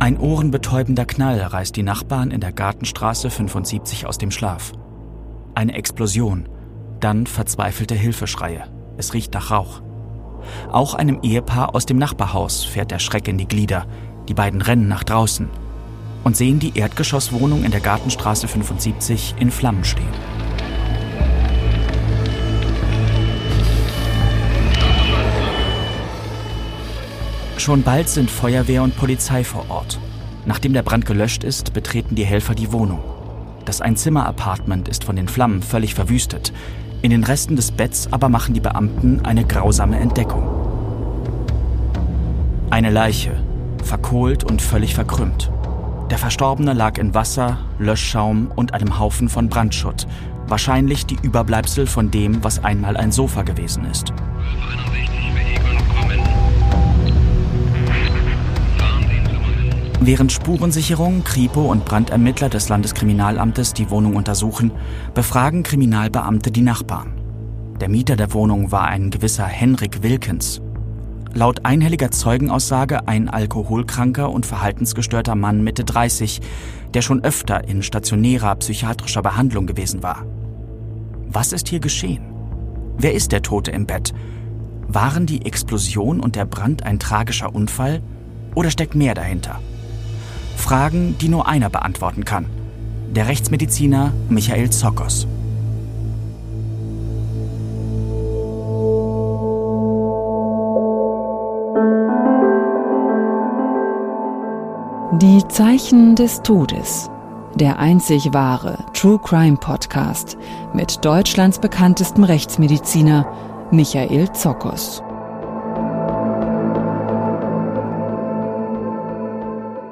Ein ohrenbetäubender Knall reißt die Nachbarn in der Gartenstraße 75 aus dem Schlaf. Eine Explosion, dann verzweifelte Hilfeschreie. Es riecht nach Rauch. Auch einem Ehepaar aus dem Nachbarhaus fährt der Schreck in die Glieder. Die beiden rennen nach draußen und sehen die Erdgeschosswohnung in der Gartenstraße 75 in Flammen stehen. Schon bald sind Feuerwehr und Polizei vor Ort. Nachdem der Brand gelöscht ist, betreten die Helfer die Wohnung. Das Einzimmer-Apartment ist von den Flammen völlig verwüstet. In den Resten des Betts aber machen die Beamten eine grausame Entdeckung. Eine Leiche, verkohlt und völlig verkrümmt. Der Verstorbene lag in Wasser, Löschschaum und einem Haufen von Brandschutt. Wahrscheinlich die Überbleibsel von dem, was einmal ein Sofa gewesen ist. Während Spurensicherung, Kripo und Brandermittler des Landeskriminalamtes die Wohnung untersuchen, befragen Kriminalbeamte die Nachbarn. Der Mieter der Wohnung war ein gewisser Henrik Wilkens. Laut einhelliger Zeugenaussage ein alkoholkranker und verhaltensgestörter Mann Mitte 30, der schon öfter in stationärer psychiatrischer Behandlung gewesen war. Was ist hier geschehen? Wer ist der Tote im Bett? Waren die Explosion und der Brand ein tragischer Unfall oder steckt mehr dahinter? Fragen, die nur einer beantworten kann. Der Rechtsmediziner Michael Zokos. Die Zeichen des Todes. Der einzig wahre True Crime Podcast mit Deutschlands bekanntestem Rechtsmediziner Michael Zokos.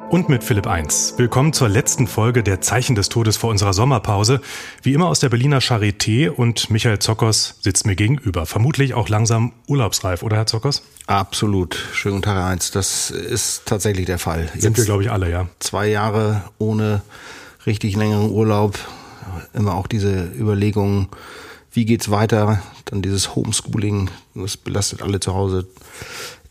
Und mit Philipp 1. Willkommen zur letzten Folge der Zeichen des Todes vor unserer Sommerpause. Wie immer aus der Berliner Charité und Michael Zockers sitzt mir gegenüber. Vermutlich auch langsam urlaubsreif, oder Herr Zockers? Absolut. Schönen guten Tag, Herr 1. Das ist tatsächlich der Fall. Sind Jetzt wir, glaube ich, alle, ja. Zwei Jahre ohne richtig längeren Urlaub. Immer auch diese Überlegungen, wie geht's weiter? Dann dieses Homeschooling, das belastet alle zu Hause.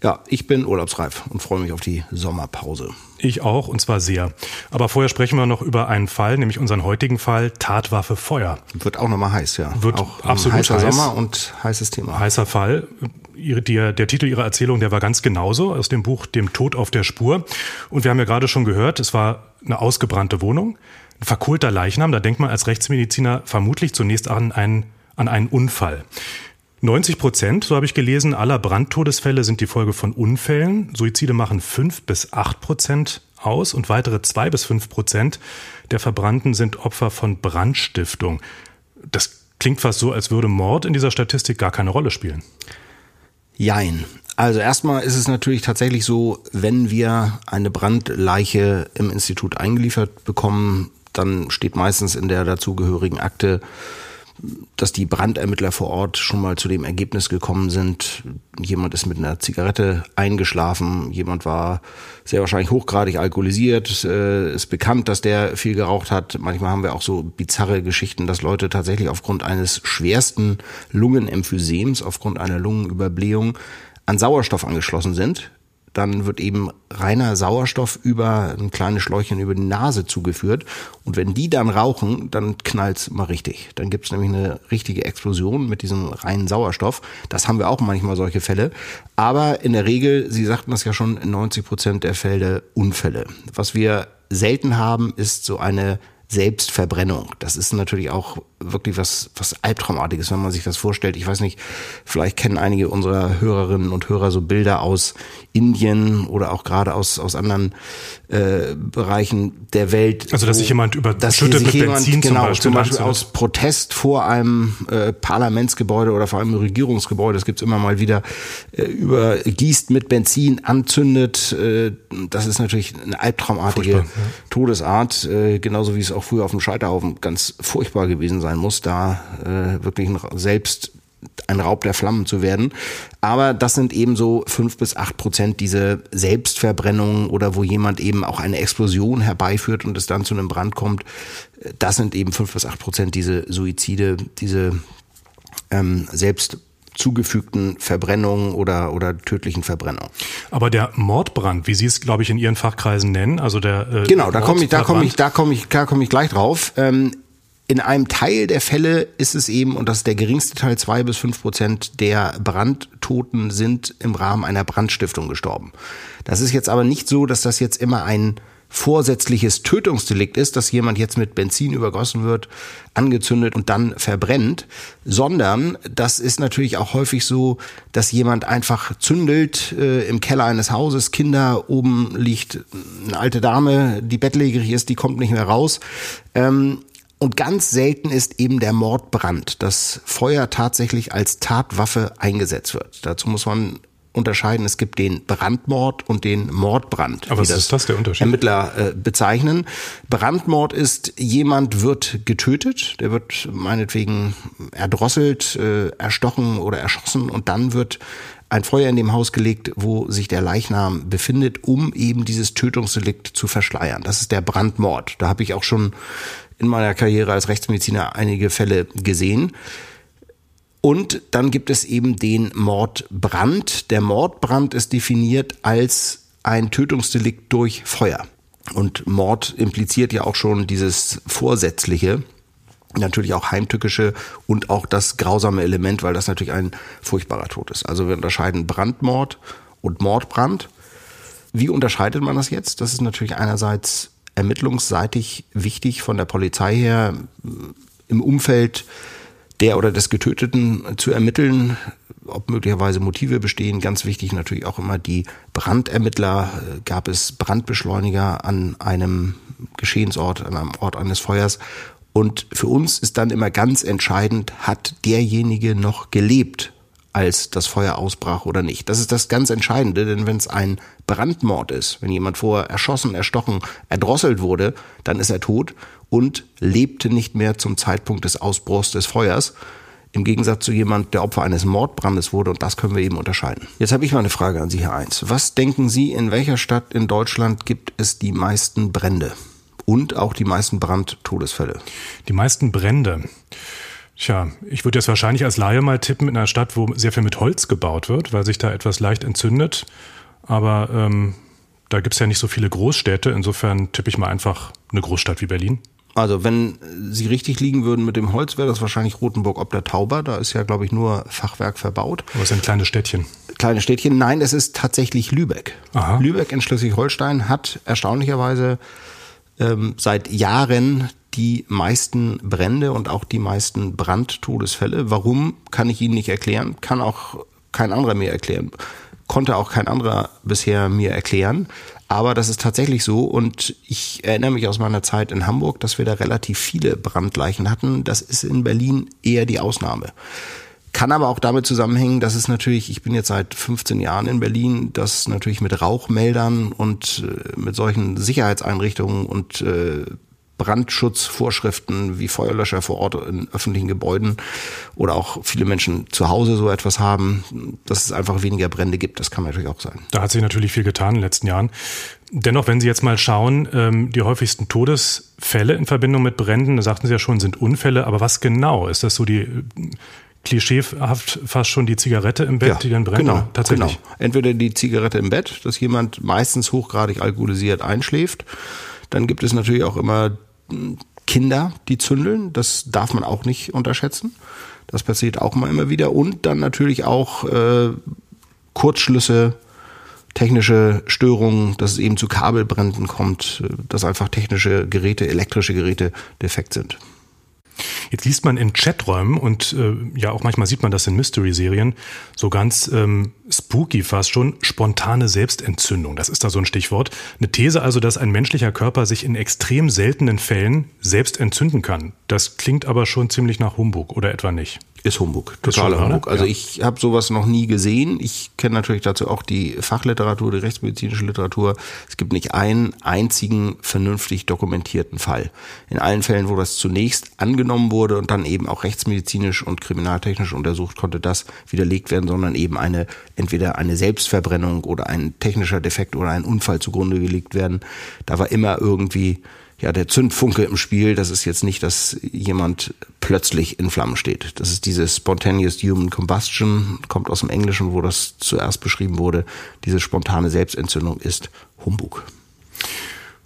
Ja, ich bin urlaubsreif und freue mich auf die Sommerpause. Ich auch, und zwar sehr. Aber vorher sprechen wir noch über einen Fall, nämlich unseren heutigen Fall, Tatwaffe Feuer. Wird auch nochmal heiß, ja. Wird auch absolut heißer heiß. Sommer und heißes Thema. Heißer Fall. Der, der Titel Ihrer Erzählung, der war ganz genauso aus dem Buch Dem Tod auf der Spur. Und wir haben ja gerade schon gehört, es war eine ausgebrannte Wohnung, ein verkohlter Leichnam. Da denkt man als Rechtsmediziner vermutlich zunächst an einen, an einen Unfall. 90 Prozent, so habe ich gelesen, aller Brandtodesfälle sind die Folge von Unfällen. Suizide machen 5 bis 8 Prozent aus und weitere 2 bis 5 Prozent der Verbrannten sind Opfer von Brandstiftung. Das klingt fast so, als würde Mord in dieser Statistik gar keine Rolle spielen. Jein. Also erstmal ist es natürlich tatsächlich so, wenn wir eine Brandleiche im Institut eingeliefert bekommen, dann steht meistens in der dazugehörigen Akte dass die Brandermittler vor Ort schon mal zu dem Ergebnis gekommen sind, jemand ist mit einer Zigarette eingeschlafen, jemand war sehr wahrscheinlich hochgradig alkoholisiert, äh, ist bekannt, dass der viel geraucht hat. Manchmal haben wir auch so bizarre Geschichten, dass Leute tatsächlich aufgrund eines schwersten Lungenemphysems, aufgrund einer Lungenüberblähung an Sauerstoff angeschlossen sind dann wird eben reiner Sauerstoff über ein kleines Schläuchchen über die Nase zugeführt. Und wenn die dann rauchen, dann knallt's mal richtig. Dann gibt's nämlich eine richtige Explosion mit diesem reinen Sauerstoff. Das haben wir auch manchmal solche Fälle. Aber in der Regel, Sie sagten das ja schon, in 90 Prozent der Fälle Unfälle. Was wir selten haben, ist so eine Selbstverbrennung. Das ist natürlich auch wirklich was, was Albtraumartiges, wenn man sich das vorstellt. Ich weiß nicht, vielleicht kennen einige unserer Hörerinnen und Hörer so Bilder aus Indien oder auch gerade aus, aus anderen äh, Bereichen der Welt. Also, dass sich jemand überschüttet mit jemand, Benzin genau, zum Beispiel. Zum Beispiel aus Protest vor einem äh, Parlamentsgebäude oder vor einem Regierungsgebäude, das gibt's immer mal wieder, äh, übergießt mit Benzin, anzündet. Äh, das ist natürlich eine albtraumartige. Todesart, äh, genauso wie es auch früher auf dem Scheiterhaufen ganz furchtbar gewesen sein muss, da äh, wirklich selbst ein Raub der Flammen zu werden. Aber das sind eben so fünf bis acht Prozent diese Selbstverbrennungen oder wo jemand eben auch eine Explosion herbeiführt und es dann zu einem Brand kommt. Das sind eben fünf bis acht Prozent diese Suizide, diese ähm, selbst zugefügten Verbrennungen oder, oder tödlichen Verbrennungen. Aber der Mordbrand, wie Sie es, glaube ich, in Ihren Fachkreisen nennen, also der äh, Genau, da komme ich, da komme ich, da komme ich, da komme ich gleich drauf. Ähm, in einem Teil der Fälle ist es eben, und das ist der geringste Teil, zwei bis fünf Prozent der Brandtoten sind im Rahmen einer Brandstiftung gestorben. Das ist jetzt aber nicht so, dass das jetzt immer ein vorsätzliches Tötungsdelikt ist, dass jemand jetzt mit Benzin übergossen wird, angezündet und dann verbrennt, sondern das ist natürlich auch häufig so, dass jemand einfach zündelt äh, im Keller eines Hauses, Kinder, oben liegt eine alte Dame, die bettlägerig ist, die kommt nicht mehr raus. Ähm, und ganz selten ist eben der Mordbrand, dass Feuer tatsächlich als Tatwaffe eingesetzt wird. Dazu muss man unterscheiden. Es gibt den Brandmord und den Mordbrand. Aber was ist das der Unterschied? Ermittler äh, bezeichnen. Brandmord ist, jemand wird getötet, der wird meinetwegen erdrosselt, äh, erstochen oder erschossen und dann wird ein Feuer in dem Haus gelegt, wo sich der Leichnam befindet, um eben dieses Tötungsdelikt zu verschleiern. Das ist der Brandmord. Da habe ich auch schon in meiner Karriere als Rechtsmediziner einige Fälle gesehen. Und dann gibt es eben den Mordbrand. Der Mordbrand ist definiert als ein Tötungsdelikt durch Feuer. Und Mord impliziert ja auch schon dieses Vorsätzliche, natürlich auch heimtückische und auch das grausame Element, weil das natürlich ein furchtbarer Tod ist. Also wir unterscheiden Brandmord und Mordbrand. Wie unterscheidet man das jetzt? Das ist natürlich einerseits ermittlungsseitig wichtig von der Polizei her im Umfeld der oder des Getöteten zu ermitteln, ob möglicherweise Motive bestehen. Ganz wichtig natürlich auch immer die Brandermittler. Gab es Brandbeschleuniger an einem Geschehensort, an einem Ort eines Feuers? Und für uns ist dann immer ganz entscheidend, hat derjenige noch gelebt, als das Feuer ausbrach oder nicht. Das ist das ganz Entscheidende, denn wenn es ein Brandmord ist, wenn jemand vorher erschossen, erstochen, erdrosselt wurde, dann ist er tot und lebte nicht mehr zum Zeitpunkt des Ausbruchs des Feuers. Im Gegensatz zu jemand, der Opfer eines Mordbrandes wurde und das können wir eben unterscheiden. Jetzt habe ich mal eine Frage an Sie, Herr Eins. Was denken Sie, in welcher Stadt in Deutschland gibt es die meisten Brände? Und auch die meisten Brandtodesfälle? Die meisten Brände. Tja, ich würde jetzt wahrscheinlich als Laie mal tippen in einer Stadt, wo sehr viel mit Holz gebaut wird, weil sich da etwas leicht entzündet. Aber ähm, da gibt's ja nicht so viele Großstädte. Insofern tippe ich mal einfach eine Großstadt wie Berlin. Also wenn Sie richtig liegen würden mit dem Holz, wäre das wahrscheinlich Rotenburg ob der Tauber. Da ist ja, glaube ich, nur Fachwerk verbaut. Aber es ist ein kleines Städtchen. Kleines Städtchen. Nein, es ist tatsächlich Lübeck. Aha. Lübeck in Schleswig-Holstein hat erstaunlicherweise ähm, seit Jahren die meisten Brände und auch die meisten Brandtodesfälle. Warum, kann ich Ihnen nicht erklären, kann auch kein anderer mir erklären, konnte auch kein anderer bisher mir erklären. Aber das ist tatsächlich so und ich erinnere mich aus meiner Zeit in Hamburg, dass wir da relativ viele Brandleichen hatten. Das ist in Berlin eher die Ausnahme. Kann aber auch damit zusammenhängen, dass es natürlich, ich bin jetzt seit 15 Jahren in Berlin, dass natürlich mit Rauchmeldern und äh, mit solchen Sicherheitseinrichtungen und äh, Brandschutzvorschriften wie Feuerlöscher vor Ort in öffentlichen Gebäuden oder auch viele Menschen zu Hause so etwas haben, dass es einfach weniger Brände gibt. Das kann natürlich auch sein. Da hat sich natürlich viel getan in den letzten Jahren. Dennoch, wenn Sie jetzt mal schauen, ähm, die häufigsten Todesfälle in Verbindung mit Bränden, da sagten Sie ja schon, sind Unfälle. Aber was genau? Ist das so die äh, klischeehaft fast schon die Zigarette im Bett, ja, die dann brennt? Genau, tatsächlich. Genau. Entweder die Zigarette im Bett, dass jemand meistens hochgradig alkoholisiert einschläft. Dann gibt es natürlich auch immer Kinder, die zündeln. Das darf man auch nicht unterschätzen. Das passiert auch mal immer wieder. Und dann natürlich auch äh, Kurzschlüsse, technische Störungen, dass es eben zu Kabelbränden kommt, dass einfach technische Geräte, elektrische Geräte defekt sind. Jetzt liest man in Chaträumen und äh, ja auch manchmal sieht man das in Mystery-Serien so ganz ähm, spooky fast schon, spontane Selbstentzündung. Das ist da so ein Stichwort. Eine These also, dass ein menschlicher Körper sich in extrem seltenen Fällen selbst entzünden kann. Das klingt aber schon ziemlich nach Humbug oder etwa nicht? Ist Humbug, totaler Humbug. Also ja. ich habe sowas noch nie gesehen. Ich kenne natürlich dazu auch die Fachliteratur, die rechtsmedizinische Literatur. Es gibt nicht einen einzigen vernünftig dokumentierten Fall. In allen Fällen, wo das zunächst angenommen wurde und dann eben auch rechtsmedizinisch und kriminaltechnisch untersucht, konnte das widerlegt werden, sondern eben eine entweder eine Selbstverbrennung oder ein technischer Defekt oder ein Unfall zugrunde gelegt werden. Da war immer irgendwie ja, der Zündfunke im Spiel, das ist jetzt nicht, dass jemand plötzlich in Flammen steht. Das ist diese spontaneous human combustion, kommt aus dem Englischen, wo das zuerst beschrieben wurde. Diese spontane Selbstentzündung ist Humbug.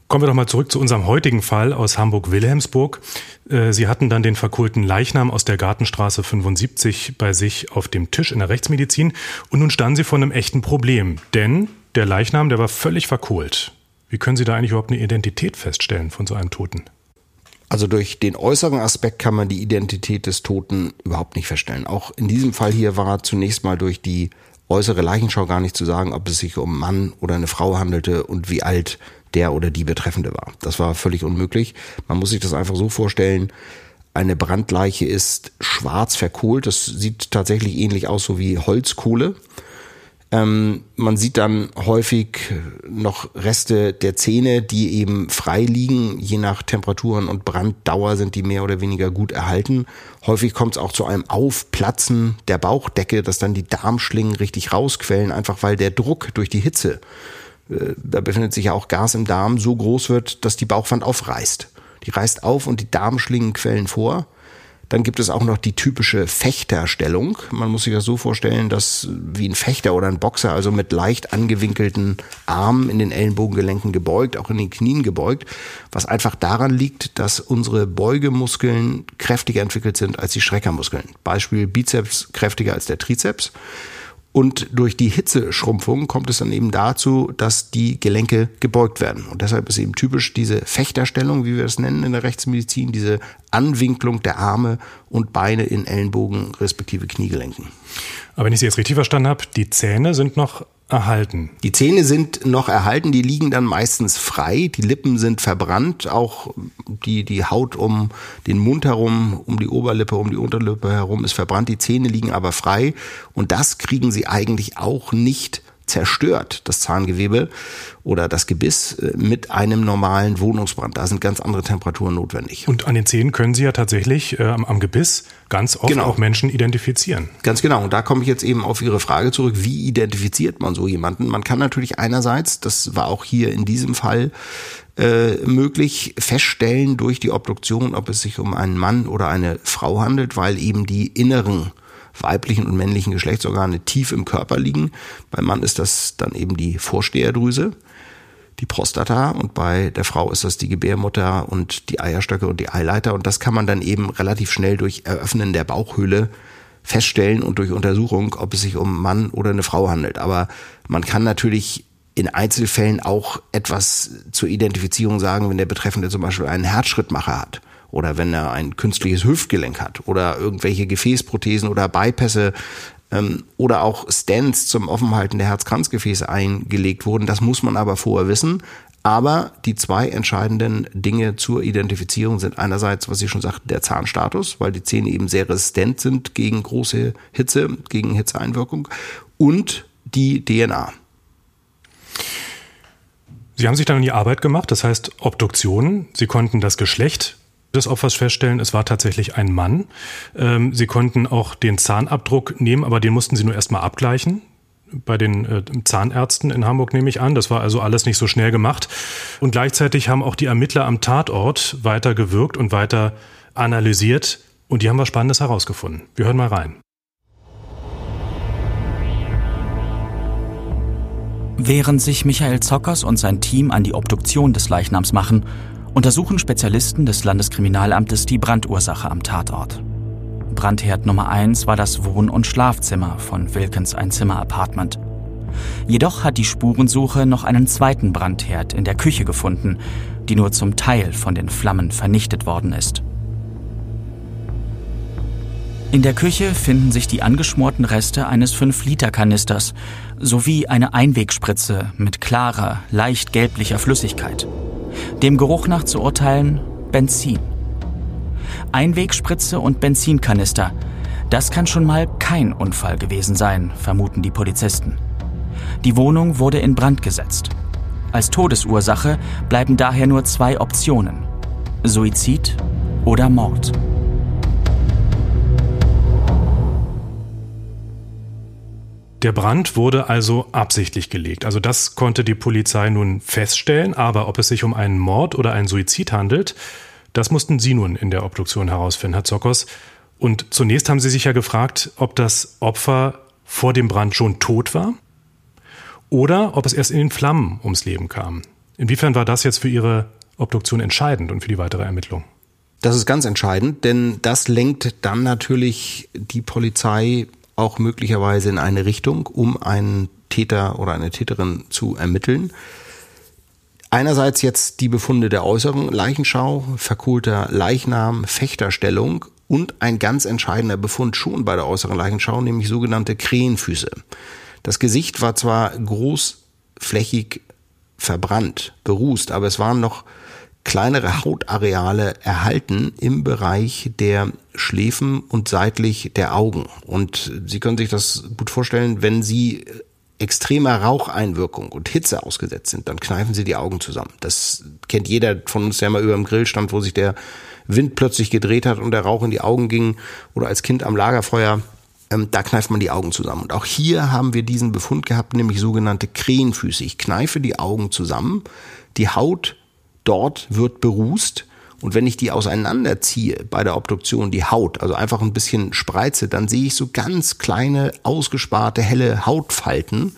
Kommen wir doch mal zurück zu unserem heutigen Fall aus Hamburg-Wilhelmsburg. Äh, Sie hatten dann den verkohlten Leichnam aus der Gartenstraße 75 bei sich auf dem Tisch in der Rechtsmedizin und nun standen Sie vor einem echten Problem, denn der Leichnam, der war völlig verkohlt. Wie können Sie da eigentlich überhaupt eine Identität feststellen von so einem Toten? Also durch den äußeren Aspekt kann man die Identität des Toten überhaupt nicht feststellen. Auch in diesem Fall hier war zunächst mal durch die äußere Leichenschau gar nicht zu sagen, ob es sich um einen Mann oder eine Frau handelte und wie alt der oder die Betreffende war. Das war völlig unmöglich. Man muss sich das einfach so vorstellen. Eine Brandleiche ist schwarz verkohlt. Das sieht tatsächlich ähnlich aus, so wie Holzkohle. Ähm, man sieht dann häufig noch Reste der Zähne, die eben frei liegen. Je nach Temperaturen und Branddauer sind die mehr oder weniger gut erhalten. Häufig kommt es auch zu einem Aufplatzen der Bauchdecke, dass dann die Darmschlingen richtig rausquellen, einfach weil der Druck durch die Hitze, äh, da befindet sich ja auch Gas im Darm, so groß wird, dass die Bauchwand aufreißt. Die reißt auf und die Darmschlingen quellen vor. Dann gibt es auch noch die typische Fechterstellung. Man muss sich das so vorstellen, dass wie ein Fechter oder ein Boxer, also mit leicht angewinkelten Armen in den Ellenbogengelenken gebeugt, auch in den Knien gebeugt, was einfach daran liegt, dass unsere Beugemuskeln kräftiger entwickelt sind als die Schreckermuskeln. Beispiel Bizeps kräftiger als der Trizeps. Und durch die Hitzeschrumpfung kommt es dann eben dazu, dass die Gelenke gebeugt werden. Und deshalb ist eben typisch diese Fechterstellung, wie wir es nennen in der Rechtsmedizin, diese Anwinklung der Arme und Beine in Ellenbogen respektive Kniegelenken. Aber wenn ich Sie jetzt richtig verstanden habe, die Zähne sind noch erhalten. Die Zähne sind noch erhalten, die liegen dann meistens frei, die Lippen sind verbrannt, auch die, die Haut um den Mund herum, um die Oberlippe, um die Unterlippe herum ist verbrannt, die Zähne liegen aber frei und das kriegen sie eigentlich auch nicht zerstört, das Zahngewebe oder das Gebiss äh, mit einem normalen Wohnungsbrand. Da sind ganz andere Temperaturen notwendig. Und an den Zähnen können Sie ja tatsächlich äh, am Gebiss ganz oft genau. auch Menschen identifizieren. Ganz genau. Und da komme ich jetzt eben auf Ihre Frage zurück. Wie identifiziert man so jemanden? Man kann natürlich einerseits, das war auch hier in diesem Fall äh, möglich, feststellen durch die Obduktion, ob es sich um einen Mann oder eine Frau handelt, weil eben die inneren weiblichen und männlichen Geschlechtsorgane tief im Körper liegen. Beim Mann ist das dann eben die Vorsteherdrüse, die Prostata und bei der Frau ist das die Gebärmutter und die Eierstöcke und die Eileiter und das kann man dann eben relativ schnell durch Eröffnen der Bauchhöhle feststellen und durch Untersuchung, ob es sich um Mann oder eine Frau handelt. Aber man kann natürlich in Einzelfällen auch etwas zur Identifizierung sagen, wenn der Betreffende zum Beispiel einen Herzschrittmacher hat oder wenn er ein künstliches Hüftgelenk hat oder irgendwelche Gefäßprothesen oder Bypässe ähm, oder auch Stents zum Offenhalten der Herzkranzgefäße eingelegt wurden. Das muss man aber vorher wissen. Aber die zwei entscheidenden Dinge zur Identifizierung sind einerseits, was ich schon sagte, der Zahnstatus, weil die Zähne eben sehr resistent sind gegen große Hitze, gegen Hitzeeinwirkung und die DNA. Sie haben sich dann in die Arbeit gemacht, das heißt Obduktionen. Sie konnten das Geschlecht des Opfers feststellen, es war tatsächlich ein Mann. Ähm, sie konnten auch den Zahnabdruck nehmen, aber den mussten sie nur erstmal abgleichen. Bei den äh, Zahnärzten in Hamburg nehme ich an. Das war also alles nicht so schnell gemacht. Und gleichzeitig haben auch die Ermittler am Tatort weiter gewirkt und weiter analysiert. Und die haben was Spannendes herausgefunden. Wir hören mal rein. Während sich Michael Zockers und sein Team an die Obduktion des Leichnams machen, untersuchen Spezialisten des Landeskriminalamtes die Brandursache am Tatort. Brandherd Nummer 1 war das Wohn- und Schlafzimmer von Wilkens Einzimmer-Apartment. Jedoch hat die Spurensuche noch einen zweiten Brandherd in der Küche gefunden, die nur zum Teil von den Flammen vernichtet worden ist. In der Küche finden sich die angeschmorten Reste eines 5-Liter-Kanisters sowie eine Einwegspritze mit klarer, leicht gelblicher Flüssigkeit. Dem Geruch nach zu urteilen Benzin. Einwegspritze und Benzinkanister. Das kann schon mal kein Unfall gewesen sein, vermuten die Polizisten. Die Wohnung wurde in Brand gesetzt. Als Todesursache bleiben daher nur zwei Optionen. Suizid oder Mord. Der Brand wurde also absichtlich gelegt. Also das konnte die Polizei nun feststellen. Aber ob es sich um einen Mord oder einen Suizid handelt, das mussten Sie nun in der Obduktion herausfinden, Herr Zokos. Und zunächst haben Sie sich ja gefragt, ob das Opfer vor dem Brand schon tot war oder ob es erst in den Flammen ums Leben kam. Inwiefern war das jetzt für Ihre Obduktion entscheidend und für die weitere Ermittlung? Das ist ganz entscheidend, denn das lenkt dann natürlich die Polizei auch möglicherweise in eine Richtung, um einen Täter oder eine Täterin zu ermitteln. Einerseits jetzt die Befunde der äußeren Leichenschau, verkohlter Leichnam, Fechterstellung und ein ganz entscheidender Befund schon bei der äußeren Leichenschau, nämlich sogenannte Krähenfüße. Das Gesicht war zwar großflächig verbrannt, berußt, aber es waren noch kleinere Hautareale erhalten im Bereich der Schläfen und seitlich der Augen. Und Sie können sich das gut vorstellen, wenn Sie extremer Raucheinwirkung und Hitze ausgesetzt sind, dann kneifen Sie die Augen zusammen. Das kennt jeder von uns, der mal über dem Grill stand, wo sich der Wind plötzlich gedreht hat und der Rauch in die Augen ging oder als Kind am Lagerfeuer. Ähm, da kneift man die Augen zusammen. Und auch hier haben wir diesen Befund gehabt, nämlich sogenannte Krähenfüße. Ich kneife die Augen zusammen, die Haut dort wird berußt. Und wenn ich die auseinanderziehe bei der Obduktion, die Haut, also einfach ein bisschen spreize, dann sehe ich so ganz kleine, ausgesparte, helle Hautfalten,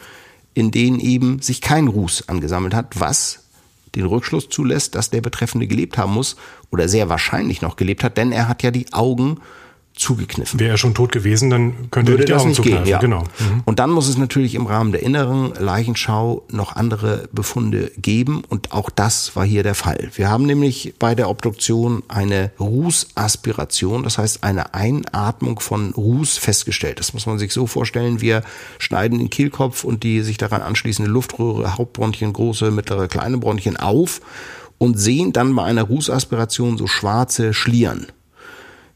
in denen eben sich kein Ruß angesammelt hat, was den Rückschluss zulässt, dass der Betreffende gelebt haben muss oder sehr wahrscheinlich noch gelebt hat, denn er hat ja die Augen zugekniffen. Wäre er schon tot gewesen, dann könnte Würde er die das Augen nicht gehen, ja. Genau. Mhm. Und dann muss es natürlich im Rahmen der inneren Leichenschau noch andere Befunde geben und auch das war hier der Fall. Wir haben nämlich bei der Obduktion eine Rußaspiration, das heißt eine Einatmung von Ruß festgestellt. Das muss man sich so vorstellen, wir schneiden den Kehlkopf und die sich daran anschließende Luftröhre, Hauptbronchien, große, mittlere, kleine Bronchien auf und sehen dann bei einer Rußaspiration so schwarze Schlieren.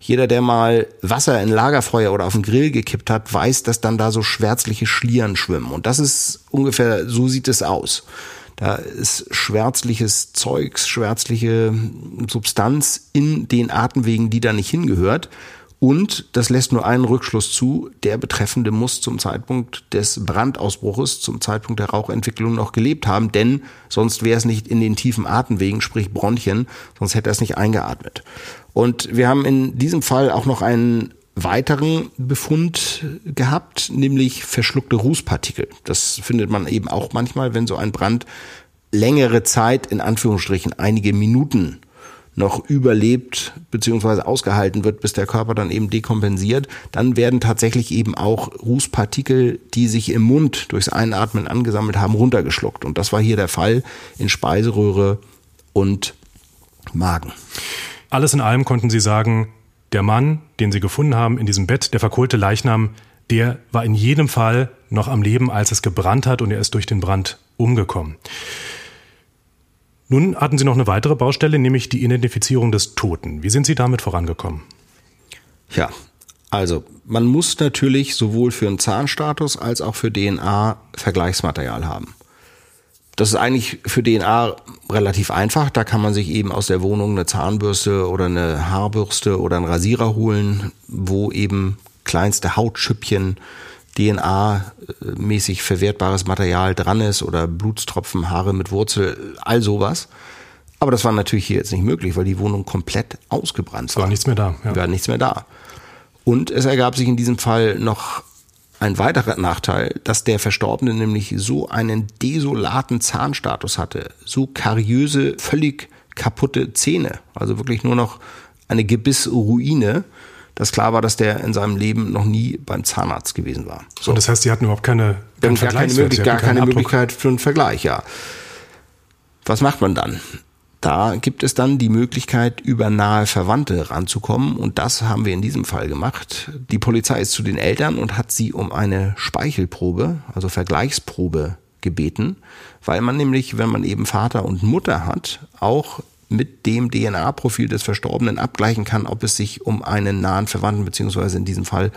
Jeder, der mal Wasser in Lagerfeuer oder auf den Grill gekippt hat, weiß, dass dann da so schwärzliche Schlieren schwimmen. Und das ist ungefähr, so sieht es aus. Da ist schwärzliches Zeugs, schwärzliche Substanz in den Atemwegen, die da nicht hingehört. Und das lässt nur einen Rückschluss zu, der Betreffende muss zum Zeitpunkt des Brandausbruches, zum Zeitpunkt der Rauchentwicklung noch gelebt haben, denn sonst wäre es nicht in den tiefen Atemwegen, sprich Bronchien, sonst hätte er es nicht eingeatmet. Und wir haben in diesem Fall auch noch einen weiteren Befund gehabt, nämlich verschluckte Rußpartikel. Das findet man eben auch manchmal, wenn so ein Brand längere Zeit, in Anführungsstrichen einige Minuten noch überlebt beziehungsweise ausgehalten wird, bis der Körper dann eben dekompensiert, dann werden tatsächlich eben auch Rußpartikel, die sich im Mund durchs Einatmen angesammelt haben, runtergeschluckt. Und das war hier der Fall in Speiseröhre und Magen. Alles in allem konnten Sie sagen, der Mann, den Sie gefunden haben in diesem Bett, der verkohlte Leichnam, der war in jedem Fall noch am Leben, als es gebrannt hat und er ist durch den Brand umgekommen. Nun hatten Sie noch eine weitere Baustelle, nämlich die Identifizierung des Toten. Wie sind Sie damit vorangekommen? Ja, also man muss natürlich sowohl für einen Zahnstatus als auch für DNA Vergleichsmaterial haben. Das ist eigentlich für DNA relativ einfach. Da kann man sich eben aus der Wohnung eine Zahnbürste oder eine Haarbürste oder einen Rasierer holen, wo eben kleinste Hautschüppchen DNA-mäßig verwertbares Material dran ist oder Blutstropfen, Haare mit Wurzel, all sowas. Aber das war natürlich hier jetzt nicht möglich, weil die Wohnung komplett ausgebrannt war. War nichts mehr da. Ja. War nichts mehr da. Und es ergab sich in diesem Fall noch ein weiterer Nachteil, dass der Verstorbene nämlich so einen desolaten Zahnstatus hatte, so kariöse, völlig kaputte Zähne, also wirklich nur noch eine Gebissruine, dass klar war, dass der in seinem Leben noch nie beim Zahnarzt gewesen war. So. Und das heißt, Sie hatten überhaupt keine, keinen gar keine, Möglichkeit, gar keine Möglichkeit für einen Vergleich, ja. Was macht man dann? Da gibt es dann die Möglichkeit, über nahe Verwandte ranzukommen. Und das haben wir in diesem Fall gemacht. Die Polizei ist zu den Eltern und hat sie um eine Speichelprobe, also Vergleichsprobe gebeten, weil man nämlich, wenn man eben Vater und Mutter hat, auch mit dem DNA-Profil des Verstorbenen abgleichen kann, ob es sich um einen nahen Verwandten beziehungsweise in diesem Fall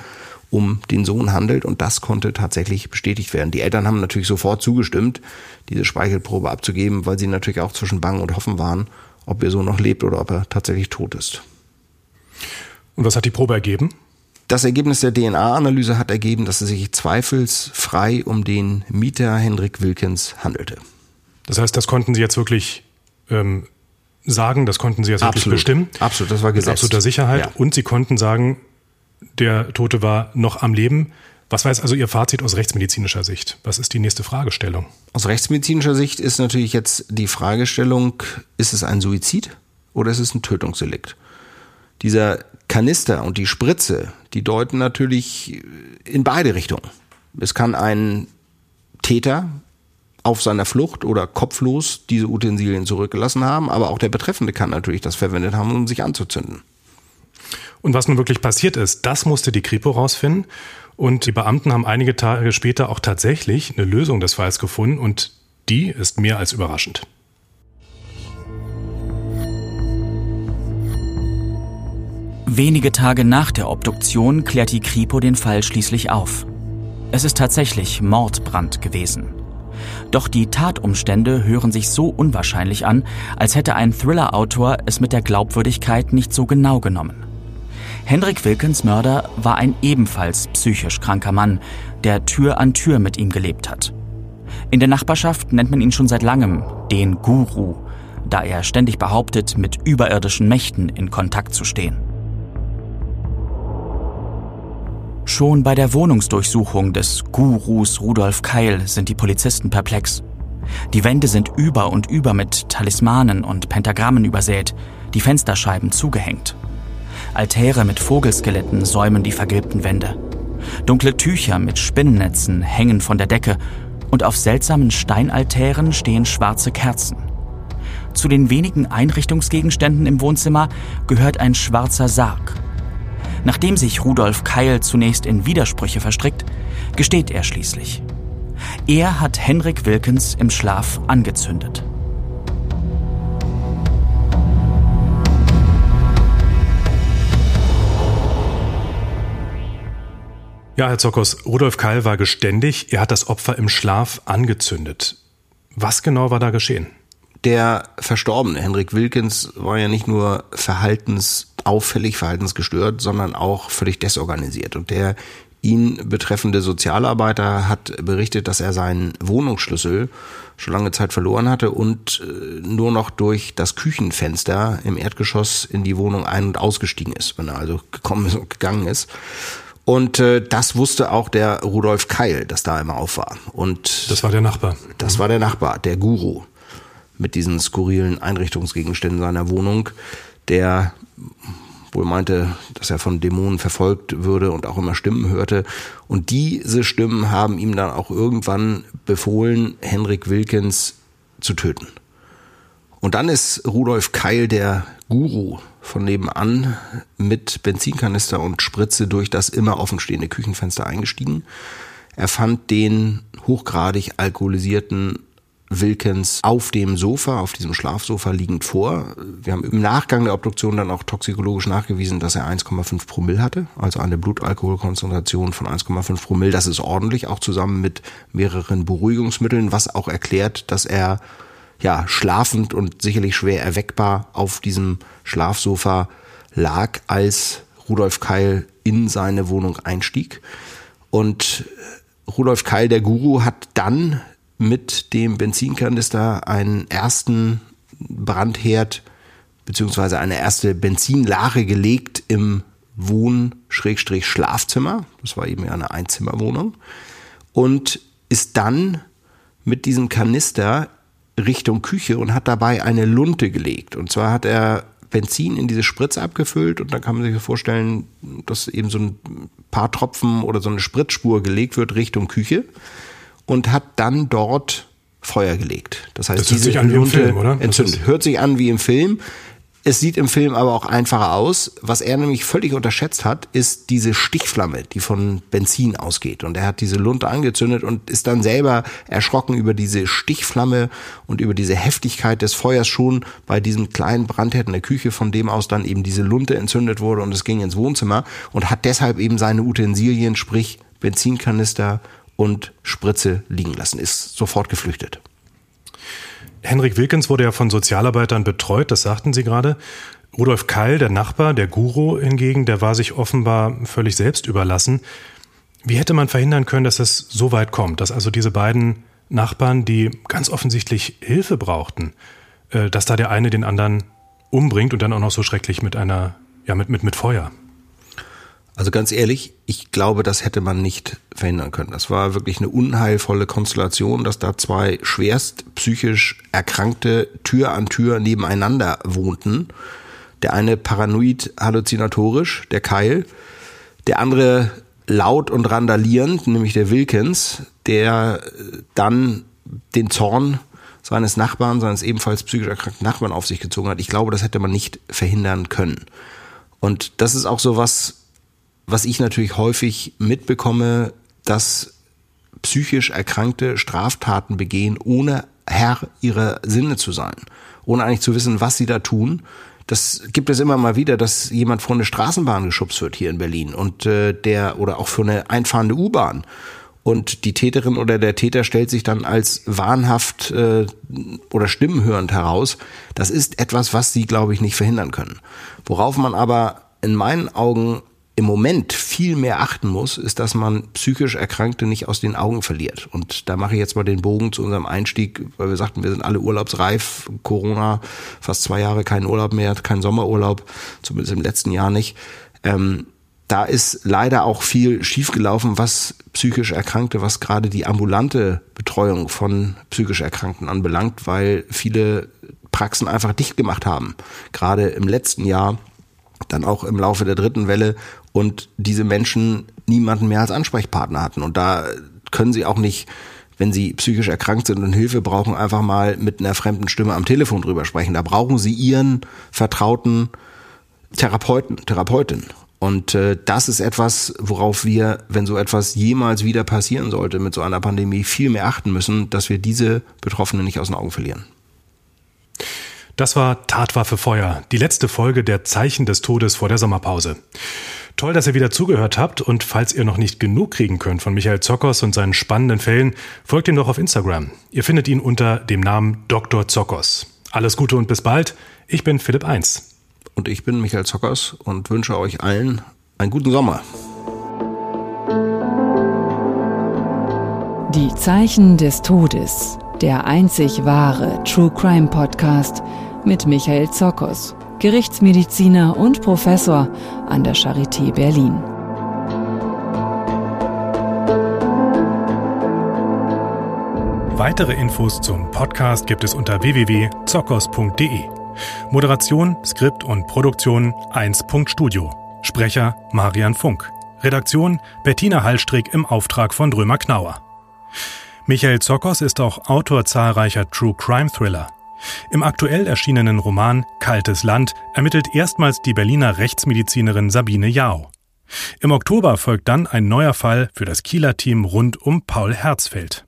um den Sohn handelt und das konnte tatsächlich bestätigt werden. Die Eltern haben natürlich sofort zugestimmt, diese Speichelprobe abzugeben, weil sie natürlich auch zwischen Bang und Hoffen waren, ob ihr Sohn noch lebt oder ob er tatsächlich tot ist. Und was hat die Probe ergeben? Das Ergebnis der DNA-Analyse hat ergeben, dass es sich zweifelsfrei um den Mieter Hendrik Wilkins handelte. Das heißt, das konnten Sie jetzt wirklich ähm, sagen, das konnten Sie jetzt Absolut. wirklich bestimmen. Absolut, das war gesetzt. Mit absoluter Sicherheit. Ja. Und Sie konnten sagen, der Tote war noch am Leben. Was war jetzt also Ihr Fazit aus rechtsmedizinischer Sicht? Was ist die nächste Fragestellung? Aus rechtsmedizinischer Sicht ist natürlich jetzt die Fragestellung, ist es ein Suizid oder ist es ein Tötungsdelikt? Dieser Kanister und die Spritze, die deuten natürlich in beide Richtungen. Es kann ein Täter auf seiner Flucht oder kopflos diese Utensilien zurückgelassen haben, aber auch der Betreffende kann natürlich das verwendet haben, um sich anzuzünden. Und was nun wirklich passiert ist, das musste die Kripo rausfinden. Und die Beamten haben einige Tage später auch tatsächlich eine Lösung des Falls gefunden und die ist mehr als überraschend. Wenige Tage nach der Obduktion klärt die Kripo den Fall schließlich auf. Es ist tatsächlich Mordbrand gewesen. Doch die Tatumstände hören sich so unwahrscheinlich an, als hätte ein Thriller-Autor es mit der Glaubwürdigkeit nicht so genau genommen. Hendrik Wilkens Mörder war ein ebenfalls psychisch kranker Mann, der Tür an Tür mit ihm gelebt hat. In der Nachbarschaft nennt man ihn schon seit langem den Guru, da er ständig behauptet, mit überirdischen Mächten in Kontakt zu stehen. Schon bei der Wohnungsdurchsuchung des Gurus Rudolf Keil sind die Polizisten perplex. Die Wände sind über und über mit Talismanen und Pentagrammen übersät, die Fensterscheiben zugehängt. Altäre mit Vogelskeletten säumen die vergilbten Wände. Dunkle Tücher mit Spinnennetzen hängen von der Decke und auf seltsamen Steinaltären stehen schwarze Kerzen. Zu den wenigen Einrichtungsgegenständen im Wohnzimmer gehört ein schwarzer Sarg. Nachdem sich Rudolf Keil zunächst in Widersprüche verstrickt, gesteht er schließlich. Er hat Henrik Wilkens im Schlaf angezündet. Ja, Herr Zokos, Rudolf Keil war geständig, er hat das Opfer im Schlaf angezündet. Was genau war da geschehen? Der Verstorbene, Henrik Wilkins, war ja nicht nur verhaltensauffällig, verhaltensgestört, sondern auch völlig desorganisiert. Und der ihn betreffende Sozialarbeiter hat berichtet, dass er seinen Wohnungsschlüssel schon lange Zeit verloren hatte und äh, nur noch durch das Küchenfenster im Erdgeschoss in die Wohnung ein- und ausgestiegen ist, wenn er also gekommen ist und gegangen ist. Und äh, das wusste auch der Rudolf Keil, dass da immer auf war. Und das war der Nachbar. Das war der Nachbar, der Guru mit diesen skurrilen Einrichtungsgegenständen seiner Wohnung, der wohl meinte, dass er von Dämonen verfolgt würde und auch immer Stimmen hörte. Und diese Stimmen haben ihm dann auch irgendwann befohlen, Henrik Wilkins zu töten. Und dann ist Rudolf Keil, der Guru von nebenan, mit Benzinkanister und Spritze durch das immer offenstehende Küchenfenster eingestiegen. Er fand den hochgradig alkoholisierten Wilkins auf dem Sofa, auf diesem Schlafsofa liegend vor. Wir haben im Nachgang der Obduktion dann auch toxikologisch nachgewiesen, dass er 1,5 Promille hatte, also eine Blutalkoholkonzentration von 1,5 Promille. Das ist ordentlich, auch zusammen mit mehreren Beruhigungsmitteln, was auch erklärt, dass er ja, schlafend und sicherlich schwer erweckbar auf diesem Schlafsofa lag, als Rudolf Keil in seine Wohnung einstieg. Und Rudolf Keil, der Guru, hat dann mit dem Benzinkanister einen ersten Brandherd beziehungsweise eine erste Benzinlache gelegt im Wohn-Schlafzimmer. Das war eben ja eine Einzimmerwohnung. Und ist dann mit diesem Kanister Richtung Küche und hat dabei eine Lunte gelegt. Und zwar hat er Benzin in diese Spritze abgefüllt und dann kann man sich vorstellen, dass eben so ein paar Tropfen oder so eine Spritzspur gelegt wird Richtung Küche und hat dann dort Feuer gelegt. Das heißt, das hört sich an wie im Film, oder? entzündet. Hört sich an wie im Film. Es sieht im Film aber auch einfacher aus. Was er nämlich völlig unterschätzt hat, ist diese Stichflamme, die von Benzin ausgeht. Und er hat diese Lunte angezündet und ist dann selber erschrocken über diese Stichflamme und über diese Heftigkeit des Feuers schon bei diesem kleinen Brandherd in der Küche, von dem aus dann eben diese Lunte entzündet wurde und es ging ins Wohnzimmer und hat deshalb eben seine Utensilien, sprich Benzinkanister und Spritze liegen lassen, ist sofort geflüchtet. Henrik Wilkens wurde ja von Sozialarbeitern betreut, das sagten Sie gerade. Rudolf Keil, der Nachbar, der Guru hingegen, der war sich offenbar völlig selbst überlassen. Wie hätte man verhindern können, dass es so weit kommt, dass also diese beiden Nachbarn, die ganz offensichtlich Hilfe brauchten, äh, dass da der eine den anderen umbringt und dann auch noch so schrecklich mit einer, ja, mit, mit, mit Feuer? Also ganz ehrlich, ich glaube, das hätte man nicht verhindern können. Das war wirklich eine unheilvolle Konstellation, dass da zwei schwerst psychisch Erkrankte Tür an Tür nebeneinander wohnten. Der eine paranoid halluzinatorisch, der Keil, der andere laut und randalierend, nämlich der Wilkins, der dann den Zorn seines Nachbarn, seines ebenfalls psychisch erkrankten Nachbarn auf sich gezogen hat. Ich glaube, das hätte man nicht verhindern können. Und das ist auch so was, was ich natürlich häufig mitbekomme, dass psychisch Erkrankte Straftaten begehen, ohne Herr ihrer Sinne zu sein, ohne eigentlich zu wissen, was sie da tun. Das gibt es immer mal wieder, dass jemand vor eine Straßenbahn geschubst wird hier in Berlin und äh, der oder auch für eine einfahrende U-Bahn und die Täterin oder der Täter stellt sich dann als wahnhaft äh, oder stimmenhörend heraus. Das ist etwas, was sie, glaube ich, nicht verhindern können. Worauf man aber in meinen Augen im Moment viel mehr achten muss, ist, dass man psychisch Erkrankte nicht aus den Augen verliert. Und da mache ich jetzt mal den Bogen zu unserem Einstieg, weil wir sagten, wir sind alle urlaubsreif. Corona, fast zwei Jahre kein Urlaub mehr, kein Sommerurlaub, zumindest im letzten Jahr nicht. Ähm, da ist leider auch viel schiefgelaufen, was psychisch Erkrankte, was gerade die ambulante Betreuung von psychisch Erkrankten anbelangt, weil viele Praxen einfach dicht gemacht haben. Gerade im letzten Jahr dann auch im Laufe der dritten Welle und diese Menschen niemanden mehr als Ansprechpartner hatten. Und da können sie auch nicht, wenn sie psychisch erkrankt sind und Hilfe brauchen, einfach mal mit einer fremden Stimme am Telefon drüber sprechen. Da brauchen sie ihren vertrauten Therapeuten, Therapeutin. Und äh, das ist etwas, worauf wir, wenn so etwas jemals wieder passieren sollte mit so einer Pandemie, viel mehr achten müssen, dass wir diese Betroffenen nicht aus den Augen verlieren. Das war Tatwaffe Feuer, die letzte Folge der Zeichen des Todes vor der Sommerpause. Toll, dass ihr wieder zugehört habt und falls ihr noch nicht genug kriegen könnt von Michael Zockers und seinen spannenden Fällen, folgt ihm doch auf Instagram. Ihr findet ihn unter dem Namen Dr. Zockers. Alles Gute und bis bald. Ich bin Philipp Eins. Und ich bin Michael Zockers und wünsche euch allen einen guten Sommer. Die Zeichen des Todes, der einzig wahre True Crime Podcast mit Michael Zokos, Gerichtsmediziner und Professor an der Charité Berlin. Weitere Infos zum Podcast gibt es unter www.zokos.de. Moderation, Skript und Produktion 1.studio. Sprecher Marian Funk. Redaktion Bettina Hallstrick im Auftrag von Drömer Knauer. Michael Zokos ist auch Autor zahlreicher True Crime Thriller. Im aktuell erschienenen Roman Kaltes Land ermittelt erstmals die Berliner Rechtsmedizinerin Sabine Jao. Im Oktober folgt dann ein neuer Fall für das Kieler Team rund um Paul Herzfeld.